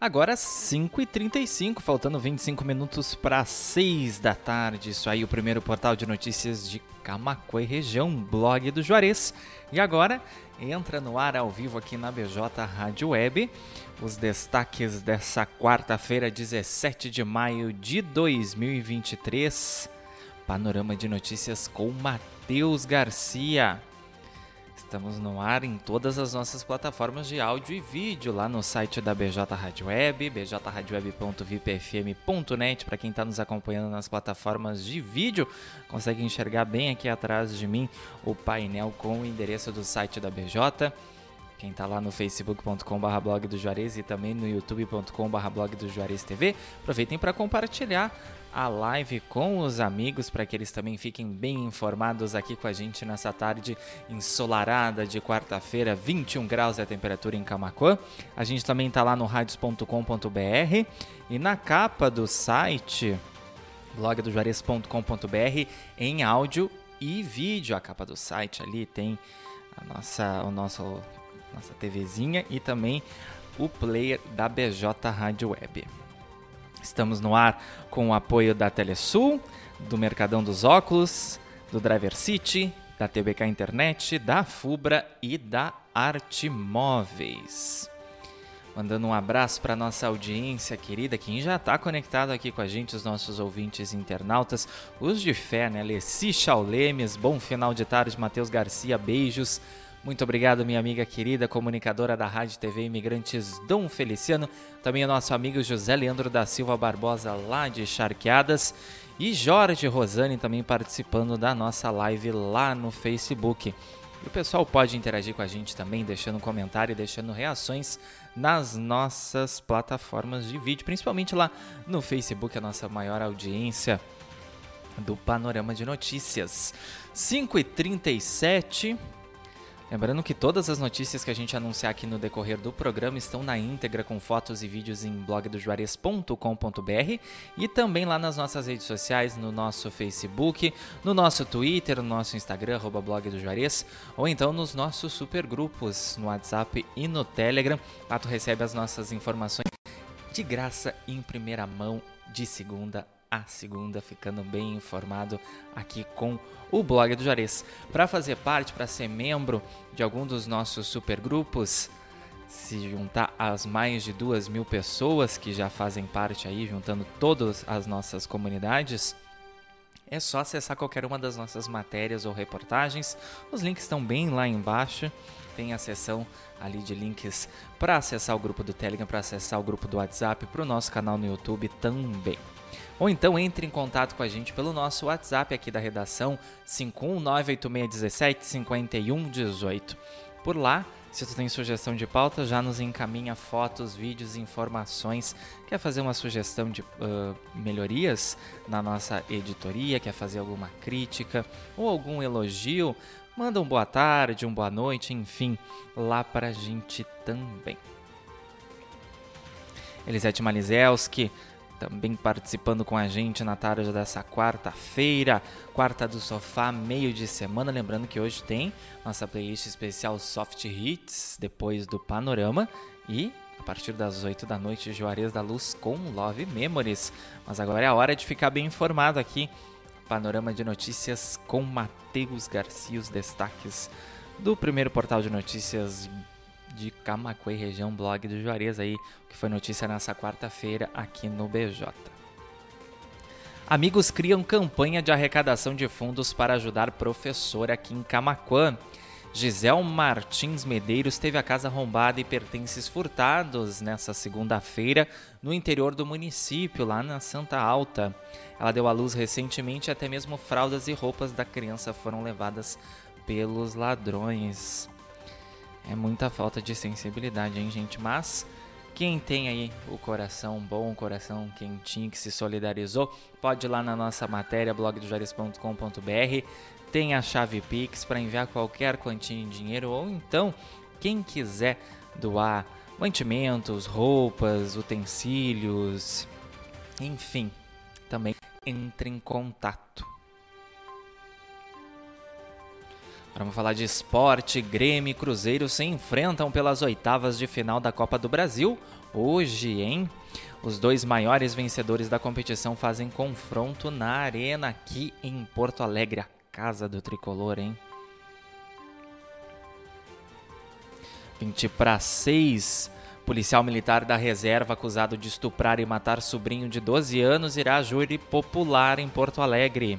Agora 5h35, faltando 25 minutos para 6 da tarde. Isso aí, o primeiro portal de notícias de Camacuã e região, blog do Juarez. E agora entra no ar ao vivo aqui na BJ Rádio Web os destaques dessa quarta-feira, 17 de maio de 2023. Panorama de notícias com Matheus Garcia. Estamos no ar em todas as nossas plataformas de áudio e vídeo, lá no site da BJ Rádio Web, bjradioweb.vipfm.net, para quem está nos acompanhando nas plataformas de vídeo, consegue enxergar bem aqui atrás de mim o painel com o endereço do site da BJ. Quem está lá no facebook.com.br blog do Juarez e também no youtube.com.br blog do Juarez TV, aproveitem para compartilhar a live com os amigos para que eles também fiquem bem informados aqui com a gente nessa tarde ensolarada de quarta-feira, 21 graus é a temperatura em Camacuã. A gente também está lá no radios.com.br e na capa do site blogdojuarez.com.br em áudio e vídeo. A capa do site ali tem a nossa, o nosso, nossa TVzinha e também o player da BJ Rádio Web. Estamos no ar com o apoio da Telesul, do Mercadão dos Óculos, do Driver City, da TBK Internet, da Fubra e da Arte Móveis. Mandando um abraço para nossa audiência querida, quem já está conectado aqui com a gente, os nossos ouvintes internautas, os de fé, né? Leci Chaulemes, bom final de tarde, Matheus Garcia, beijos. Muito obrigado, minha amiga querida, comunicadora da Rádio TV Imigrantes Dom Feliciano, também o nosso amigo José Leandro da Silva Barbosa, lá de Charqueadas, e Jorge Rosane também participando da nossa live lá no Facebook. E o pessoal pode interagir com a gente também, deixando comentário e deixando reações nas nossas plataformas de vídeo, principalmente lá no Facebook, a nossa maior audiência do Panorama de Notícias. 5h37. Lembrando que todas as notícias que a gente anunciar aqui no decorrer do programa estão na íntegra com fotos e vídeos em blogdojuarez.com.br e também lá nas nossas redes sociais, no nosso Facebook, no nosso Twitter, no nosso Instagram, arroba Juarez, ou então nos nossos supergrupos no WhatsApp e no Telegram. Lá tu recebe as nossas informações de graça em primeira mão de segunda a segunda, ficando bem informado aqui com o blog do Juarez. Para fazer parte, para ser membro de algum dos nossos supergrupos, se juntar às mais de duas mil pessoas que já fazem parte aí, juntando todas as nossas comunidades, é só acessar qualquer uma das nossas matérias ou reportagens. Os links estão bem lá embaixo. Tem a seção ali de links para acessar o grupo do Telegram, para acessar o grupo do WhatsApp, para o nosso canal no YouTube também. Ou então entre em contato com a gente pelo nosso WhatsApp aqui da redação 51986175118. Por lá, se tu tem sugestão de pauta, já nos encaminha fotos, vídeos, informações. Quer fazer uma sugestão de uh, melhorias na nossa editoria? Quer fazer alguma crítica ou algum elogio? Manda um boa tarde, um boa noite, enfim, lá pra gente também. Elisete Malizelski também participando com a gente na tarde dessa quarta-feira, quarta do sofá, meio de semana. Lembrando que hoje tem nossa playlist especial Soft Hits, depois do Panorama e a partir das 8 da noite, Juarez da Luz com Love Memories. Mas agora é a hora de ficar bem informado aqui. Panorama de notícias com Matheus Garcia, os destaques do primeiro portal de notícias de Camacuã região, blog do Juarez aí, que foi notícia nessa quarta-feira aqui no BJ. Amigos criam campanha de arrecadação de fundos para ajudar professor aqui em Camacuã. Gisel Martins Medeiros teve a casa arrombada e pertences furtados nessa segunda-feira no interior do município, lá na Santa Alta. Ela deu à luz recentemente até mesmo fraldas e roupas da criança foram levadas pelos ladrões. É muita falta de sensibilidade, hein, gente? Mas quem tem aí o coração bom, o coração quentinho que se solidarizou, pode ir lá na nossa matéria blogdojares.com.br, tem a chave Pix para enviar qualquer quantia em dinheiro ou então quem quiser doar mantimentos, roupas, utensílios, enfim, também entre em contato. Vamos falar de esporte. Grêmio e Cruzeiro se enfrentam pelas oitavas de final da Copa do Brasil. Hoje, hein? Os dois maiores vencedores da competição fazem confronto na Arena aqui em Porto Alegre, a casa do tricolor, hein? 20 para 6. Policial militar da reserva acusado de estuprar e matar sobrinho de 12 anos irá a júri popular em Porto Alegre.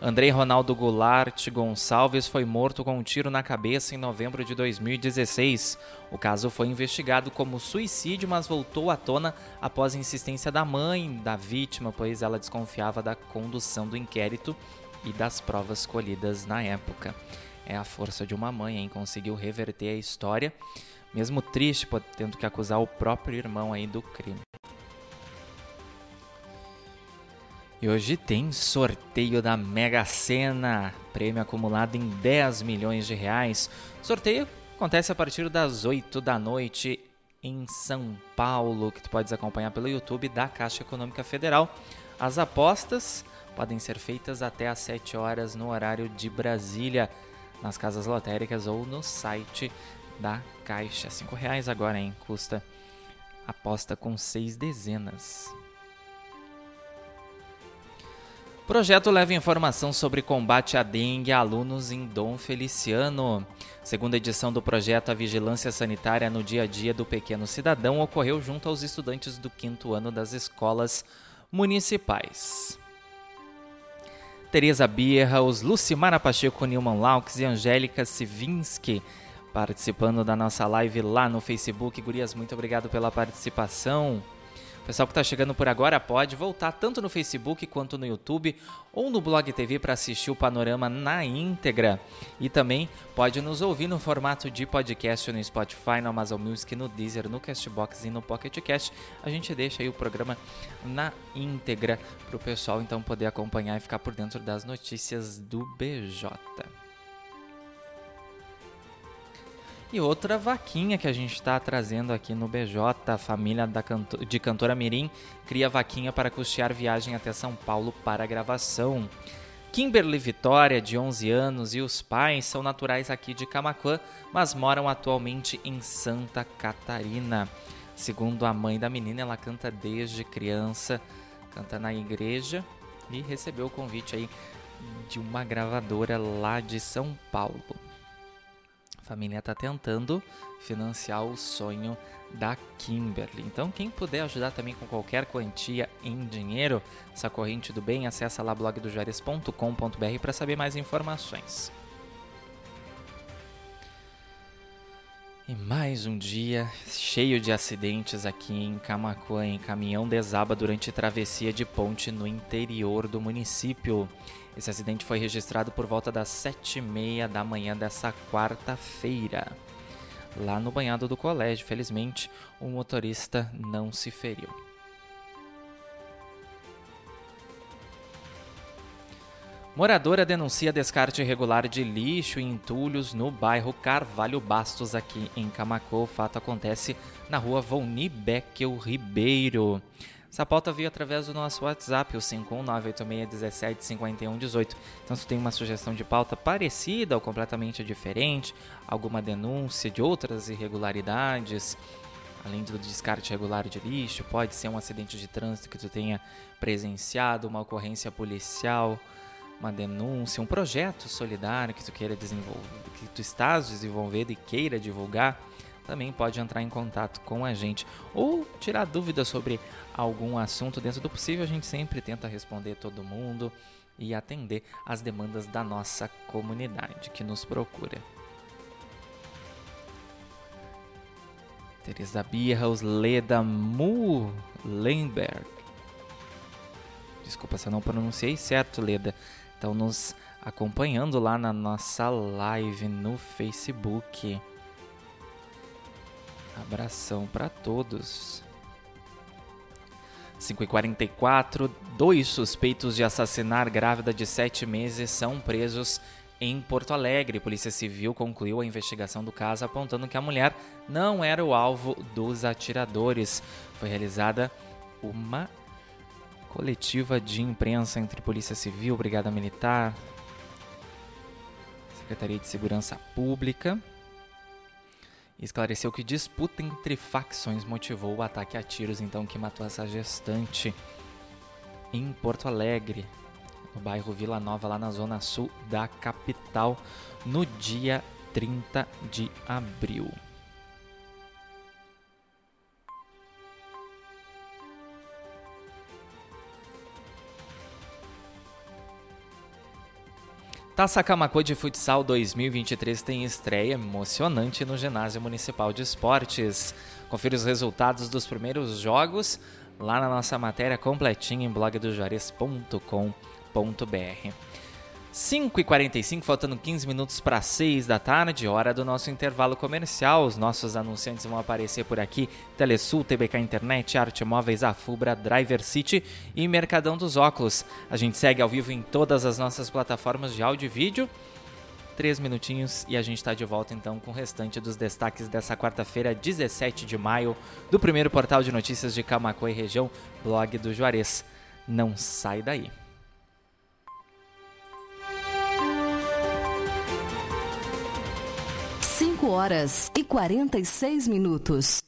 Andrei Ronaldo Goulart Gonçalves foi morto com um tiro na cabeça em novembro de 2016. O caso foi investigado como suicídio, mas voltou à tona após insistência da mãe da vítima, pois ela desconfiava da condução do inquérito e das provas colhidas na época. É a força de uma mãe, hein? Conseguiu reverter a história, mesmo triste, tendo que acusar o próprio irmão aí do crime. E hoje tem sorteio da Mega Sena, prêmio acumulado em 10 milhões de reais. Sorteio acontece a partir das 8 da noite em São Paulo, que tu podes acompanhar pelo YouTube da Caixa Econômica Federal. As apostas podem ser feitas até às 7 horas no horário de Brasília, nas casas lotéricas ou no site da Caixa. R$ reais agora, hein? Custa aposta com seis dezenas. Projeto leva informação sobre combate à dengue a alunos em Dom Feliciano. Segunda edição do projeto A Vigilância Sanitária no Dia a Dia do Pequeno Cidadão ocorreu junto aos estudantes do quinto ano das escolas municipais. Tereza Birra, os Lucimara Pacheco, Nilman Laux e Angélica Sivinski participando da nossa live lá no Facebook. Gurias, muito obrigado pela participação. Pessoal que está chegando por agora pode voltar tanto no Facebook quanto no YouTube ou no Blog TV para assistir o panorama na íntegra. E também pode nos ouvir no formato de podcast no Spotify, no Amazon Music, no Deezer, no Castbox e no Pocket Cast. A gente deixa aí o programa na íntegra para o pessoal então poder acompanhar e ficar por dentro das notícias do BJ. E outra vaquinha que a gente está trazendo aqui no BJ, a família canto de cantora Mirim cria vaquinha para custear viagem até São Paulo para gravação. Kimberly Vitória, de 11 anos, e os pais são naturais aqui de Camacuã, mas moram atualmente em Santa Catarina. Segundo a mãe da menina, ela canta desde criança, canta na igreja e recebeu o convite aí de uma gravadora lá de São Paulo família está tentando financiar o sonho da Kimberly. Então, quem puder ajudar também com qualquer quantia em dinheiro, essa corrente do bem, acessa lá blogdojares.com.br para saber mais informações. E mais um dia cheio de acidentes aqui em Camacuã, em caminhão desaba durante travessia de ponte no interior do município. Esse acidente foi registrado por volta das sete e meia da manhã dessa quarta-feira. Lá no banhado do colégio, felizmente, o motorista não se feriu. Moradora denuncia descarte irregular de lixo e entulhos no bairro Carvalho Bastos, aqui em Camacô. O fato acontece na rua Volni Beckel Ribeiro. Essa pauta veio através do nosso WhatsApp, o 51986175118. Então, se tem uma sugestão de pauta parecida ou completamente diferente, alguma denúncia de outras irregularidades, além do descarte irregular de lixo, pode ser um acidente de trânsito que tu tenha presenciado, uma ocorrência policial, uma denúncia, um projeto solidário que tu queira desenvolver, que tu estás desenvolvendo e queira divulgar, também pode entrar em contato com a gente ou tirar dúvidas sobre algum assunto dentro do possível. A gente sempre tenta responder todo mundo e atender às demandas da nossa comunidade que nos procura. Teresa Bierhaus Leda Mulenberg. Desculpa se eu não pronunciei certo, Leda. Estão nos acompanhando lá na nossa live no Facebook. Abração para todos. 5h44, dois suspeitos de assassinar grávida de 7 meses são presos em Porto Alegre. Polícia Civil concluiu a investigação do caso, apontando que a mulher não era o alvo dos atiradores. Foi realizada uma coletiva de imprensa entre Polícia Civil, Brigada Militar, Secretaria de Segurança Pública esclareceu que disputa entre facções motivou o ataque a tiros então que matou essa gestante em Porto Alegre, no bairro Vila Nova, lá na zona sul da capital, no dia 30 de abril. Taça Camacuã de Futsal 2023 tem estreia emocionante no Ginásio Municipal de Esportes. Confira os resultados dos primeiros jogos lá na nossa matéria completinha em blogdojuarez.com.br. 5h45, faltando 15 minutos para 6 da tarde, hora do nosso intervalo comercial. Os nossos anunciantes vão aparecer por aqui: Telesul, TBK Internet, Arte Móveis, Afubra, Driver City e Mercadão dos Óculos. A gente segue ao vivo em todas as nossas plataformas de áudio e vídeo. Três minutinhos e a gente está de volta então com o restante dos destaques dessa quarta-feira, 17 de maio, do primeiro portal de notícias de Camacuã e região, blog do Juarez. Não sai daí. Horas e 46 minutos.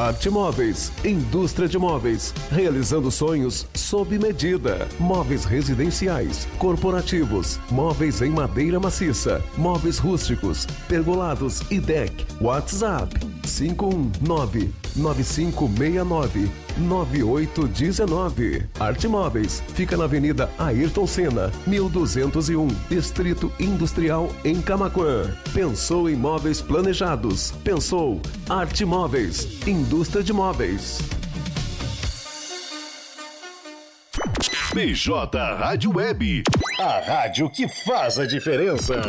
Arte Móveis, indústria de móveis, realizando sonhos sob medida. Móveis residenciais, corporativos, móveis em madeira maciça, móveis rústicos, pergolados e deck. WhatsApp 519 9569 9819. Arte Móveis fica na Avenida Ayrton Senna, 1201, Distrito Industrial em Camaquã. Pensou em móveis planejados? Pensou Arte Móveis, indústria de móveis. BJ Rádio Web, a rádio que faz a diferença.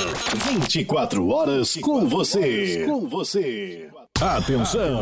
24 horas com você. Com você. Atenção.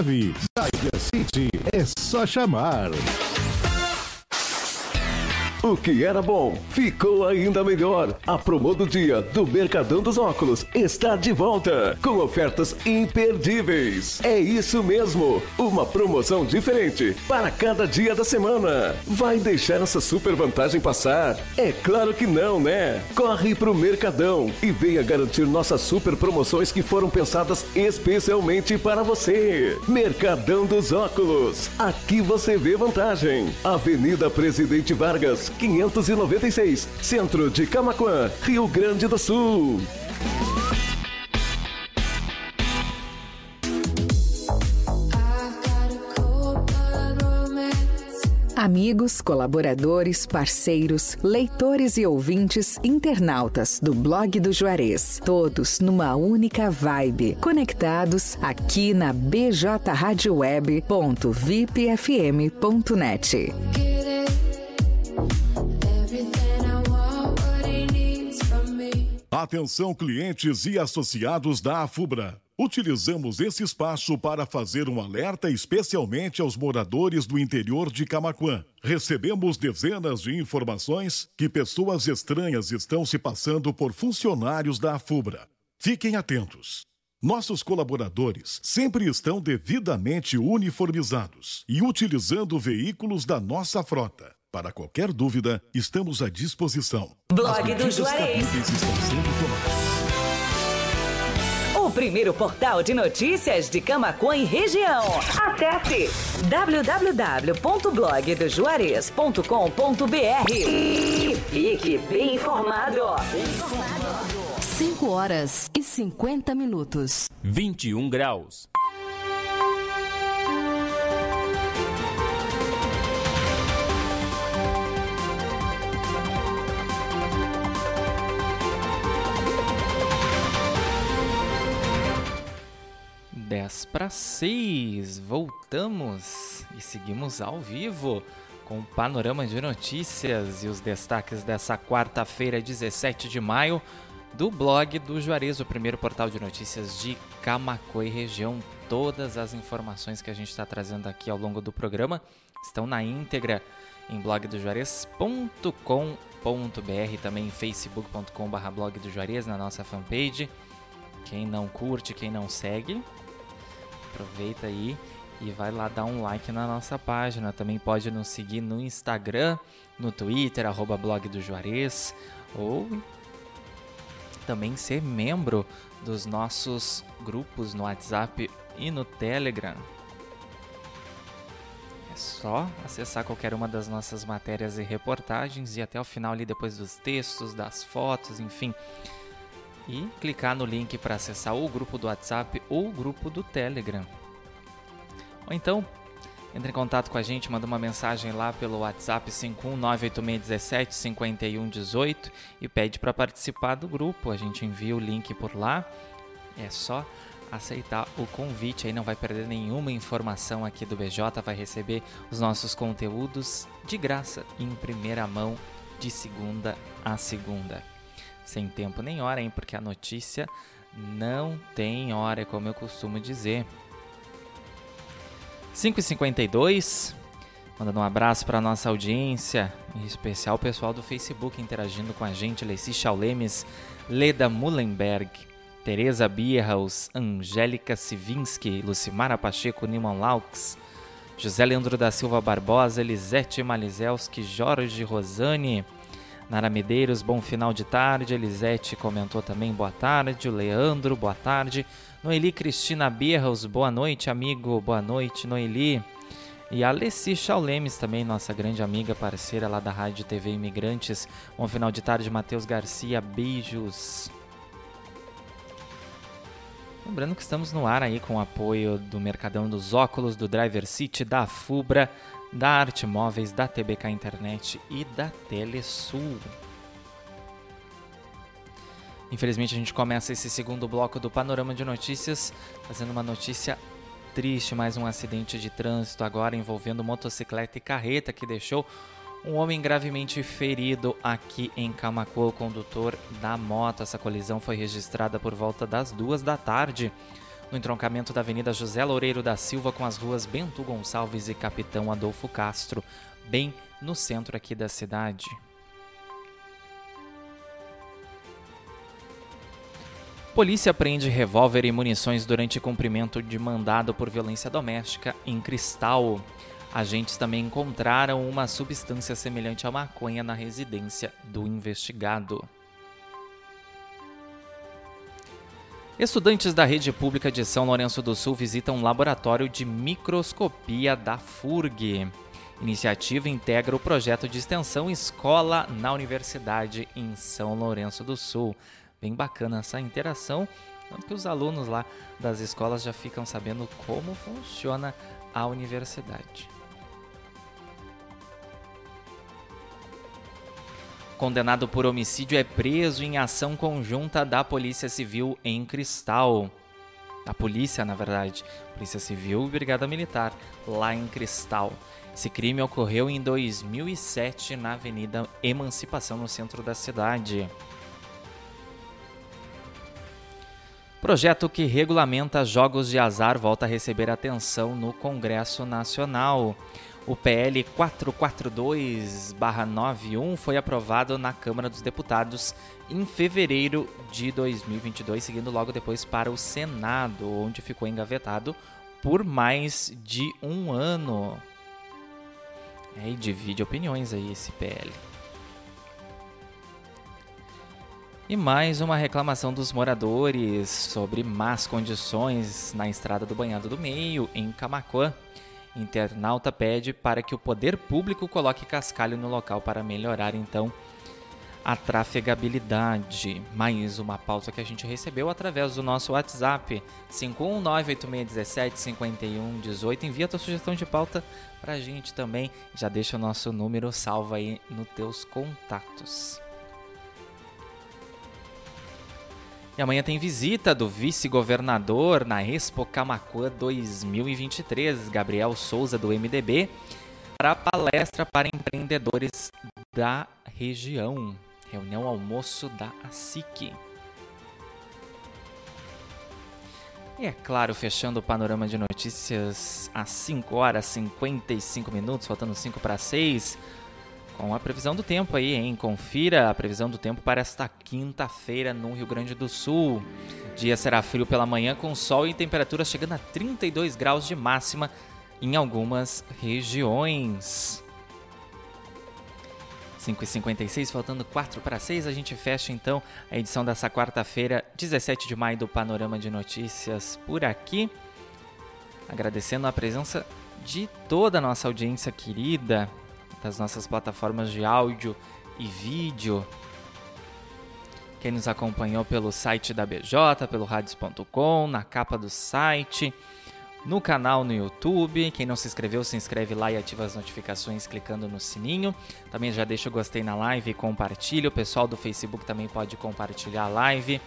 Driver City é só chamar. O que era bom ficou ainda melhor. A promo do dia do Mercadão dos Óculos está de volta com ofertas imperdíveis. É isso mesmo, uma promoção diferente para cada dia da semana. Vai deixar essa super vantagem passar? É claro que não, né? Corre pro Mercadão e venha garantir nossas super promoções que foram pensadas especialmente para você. Mercadão dos Óculos. Aqui você vê vantagem. Avenida Presidente Vargas 596, Centro de Camaquã, Rio Grande do Sul. Amigos, colaboradores, parceiros, leitores e ouvintes, internautas do blog do Juarez, todos numa única vibe, conectados aqui na bjradioweb.vipfm.net. Atenção clientes e associados da Afubra. Utilizamos esse espaço para fazer um alerta especialmente aos moradores do interior de Camaquã. Recebemos dezenas de informações que pessoas estranhas estão se passando por funcionários da Afubra. Fiquem atentos. Nossos colaboradores sempre estão devidamente uniformizados e utilizando veículos da nossa frota. Para qualquer dúvida, estamos à disposição. Blog do Juarez. O primeiro portal de notícias de Camacuã e região. Acesse www.blogdojuarez.com.br e fique bem informado. 5 horas e 50 minutos. 21 graus. Dez para seis, voltamos e seguimos ao vivo com o panorama de notícias e os destaques dessa quarta-feira, 17 de maio do blog do Juarez, o primeiro portal de notícias de Camacuã e região. Todas as informações que a gente está trazendo aqui ao longo do programa estão na íntegra em blogdojuarez.com.br, também em facebook.com.br blog do Juarez, na nossa fanpage. Quem não curte, quem não segue, aproveita aí e vai lá dar um like na nossa página. Também pode nos seguir no Instagram, no Twitter, arroba blog do Juarez, ou também ser membro dos nossos grupos no WhatsApp e no Telegram. É só acessar qualquer uma das nossas matérias e reportagens e até o final ali depois dos textos, das fotos, enfim. E clicar no link para acessar o grupo do WhatsApp ou o grupo do Telegram. Ou então entre em contato com a gente, manda uma mensagem lá pelo WhatsApp 51986175118 e pede para participar do grupo. A gente envia o link por lá. É só aceitar o convite, aí não vai perder nenhuma informação aqui do BJ, vai receber os nossos conteúdos de graça em primeira mão de segunda a segunda. Sem tempo nem hora, hein? Porque a notícia não tem hora, como eu costumo dizer. 5h52, mandando um abraço para nossa audiência, em especial o pessoal do Facebook interagindo com a gente, Leci Chaulemes, Leda Mullenberg, Tereza Bierhaus, Angélica Sivinski, Lucimara Pacheco, Niman Laux, José Leandro da Silva Barbosa, Elisete Malizelski, Jorge Rosani, Nara Medeiros, bom final de tarde, Elisete comentou também boa tarde, o Leandro, boa tarde, Noeli Cristina Birros, boa noite, amigo. Boa noite, Noeli. E a Alessi Chaulemes também, nossa grande amiga, parceira lá da Rádio TV Imigrantes. Bom final de tarde, Matheus Garcia. Beijos. Lembrando que estamos no ar aí com o apoio do Mercadão dos Óculos, do Driver City, da Fubra, da Arte Móveis, da TBK Internet e da Telesul. Infelizmente, a gente começa esse segundo bloco do Panorama de Notícias fazendo uma notícia triste: mais um acidente de trânsito agora envolvendo motocicleta e carreta que deixou um homem gravemente ferido aqui em Camacuã, o condutor da moto. Essa colisão foi registrada por volta das duas da tarde no entroncamento da Avenida José Loureiro da Silva com as ruas Bento Gonçalves e Capitão Adolfo Castro, bem no centro aqui da cidade. Polícia prende revólver e munições durante cumprimento de mandado por violência doméstica em Cristal. Agentes também encontraram uma substância semelhante à maconha na residência do investigado. Estudantes da rede pública de São Lourenço do Sul visitam um laboratório de microscopia da FURG. Iniciativa integra o projeto de extensão Escola na Universidade em São Lourenço do Sul bem bacana essa interação, tanto que os alunos lá das escolas já ficam sabendo como funciona a universidade. Condenado por homicídio é preso em ação conjunta da Polícia Civil em Cristal. A polícia, na verdade, Polícia Civil e Brigada Militar, lá em Cristal. Esse crime ocorreu em 2007 na Avenida Emancipação, no centro da cidade. Projeto que regulamenta jogos de azar volta a receber atenção no Congresso Nacional. O PL 442-91 foi aprovado na Câmara dos Deputados em fevereiro de 2022, seguindo logo depois para o Senado, onde ficou engavetado por mais de um ano. É, e divide opiniões aí esse PL. E mais uma reclamação dos moradores sobre más condições na estrada do Banhado do Meio, em Camacuã. Internauta pede para que o poder público coloque cascalho no local para melhorar então a trafegabilidade. Mais uma pauta que a gente recebeu através do nosso WhatsApp 51986175118. Envia tua sugestão de pauta para a gente também. Já deixa o nosso número salvo aí nos teus contatos. Amanhã tem visita do vice-governador na Expo Camacuã 2023, Gabriel Souza, do MDB, para a palestra para empreendedores da região. Reunião almoço da ASIC. E é claro, fechando o panorama de notícias às 5 horas e 55 minutos, faltando 5 para 6 com a previsão do tempo aí, hein? Confira a previsão do tempo para esta quinta-feira no Rio Grande do Sul. Dia será frio pela manhã com sol e temperaturas chegando a 32 graus de máxima em algumas regiões. 5h56, faltando 4 para 6, a gente fecha então a edição dessa quarta-feira, 17 de maio do Panorama de Notícias por aqui. Agradecendo a presença de toda a nossa audiência querida, das nossas plataformas de áudio e vídeo. Quem nos acompanhou pelo site da BJ, pelo radios.com, na capa do site, no canal no YouTube. Quem não se inscreveu, se inscreve lá e ativa as notificações clicando no sininho. Também já deixa o gostei na live e compartilha. O pessoal do Facebook também pode compartilhar a live.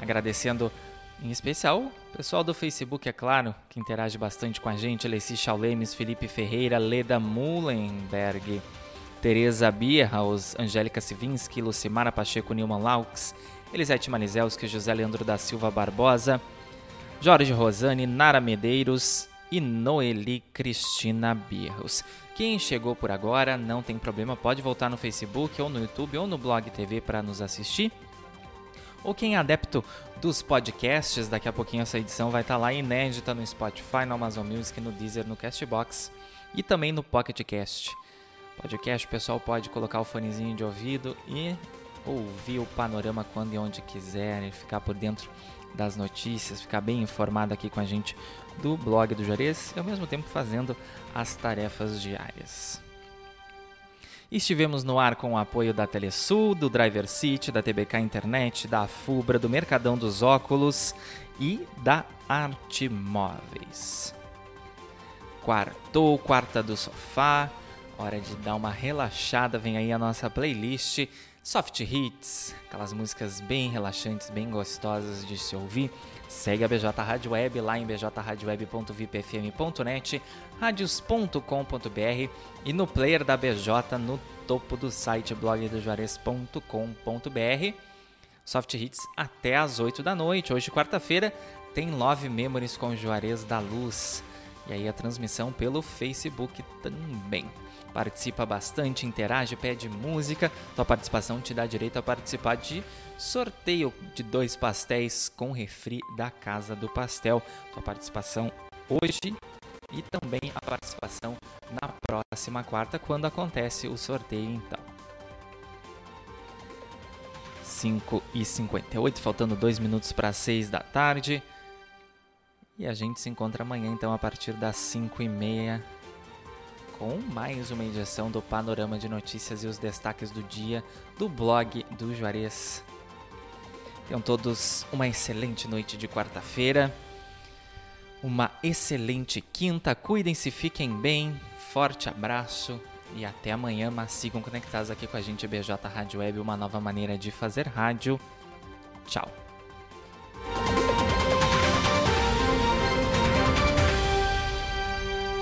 Agradecendo em especial o pessoal do Facebook, é claro, que interage bastante com a gente. Alessi Chaulemes, Felipe Ferreira, Leda Mullenberg, Tereza Bierhaus, Angélica Sivinski, Lucimara Pacheco, Nilman Laux, Elisete Manizelski, José Leandro da Silva Barbosa, Jorge Rosane, Nara Medeiros e Noeli Cristina Birros. Quem chegou por agora, não tem problema, pode voltar no Facebook ou no YouTube ou no Blog TV para nos assistir ou quem é adepto dos podcasts, daqui a pouquinho essa edição vai estar lá inédita no Spotify, no Amazon Music, no Deezer, no Castbox e também no Pocket Cast. Podcast, o pessoal pode colocar o fonezinho de ouvido e ouvir o panorama quando e onde quiser, ficar por dentro das notícias, ficar bem informado aqui com a gente do blog do Juarez e ao mesmo tempo fazendo as tarefas diárias. Estivemos no ar com o apoio da Telesul, do Driver City, da TBK Internet, da Fubra, do Mercadão dos Óculos e da Arte Móveis. Quartou, quarta do sofá, hora de dar uma relaxada, vem aí a nossa playlist Soft Hits, aquelas músicas bem relaxantes, bem gostosas de se ouvir. Segue a BJ Rádio Web lá em bjradioweb.vipfm.net, radios.com.br e no player da BJ no topo do site blogdojuarez.com.br. Soft Hits até às 8 da noite. Hoje, quarta-feira, tem Love Memories com Juarez da Luz. E aí a transmissão pelo Facebook também. Participa bastante, interage, pede música. Tua participação te dá direito a participar de sorteio de dois pastéis com refri da Casa do Pastel. Tua participação hoje e também a participação na próxima quarta, quando acontece o sorteio então. 5 e 58, faltando 2 minutos para 6 da tarde. E a gente se encontra amanhã então a partir das 5 e meia com mais uma edição do Panorama de Notícias e os destaques do dia do blog do Juarez. Tenham todos uma excelente noite de quarta-feira, uma excelente quinta, cuidem-se, fiquem bem, forte abraço e até amanhã, mas sigam conectados aqui com a gente, BJ Rádio Web, uma nova maneira de fazer rádio. Tchau!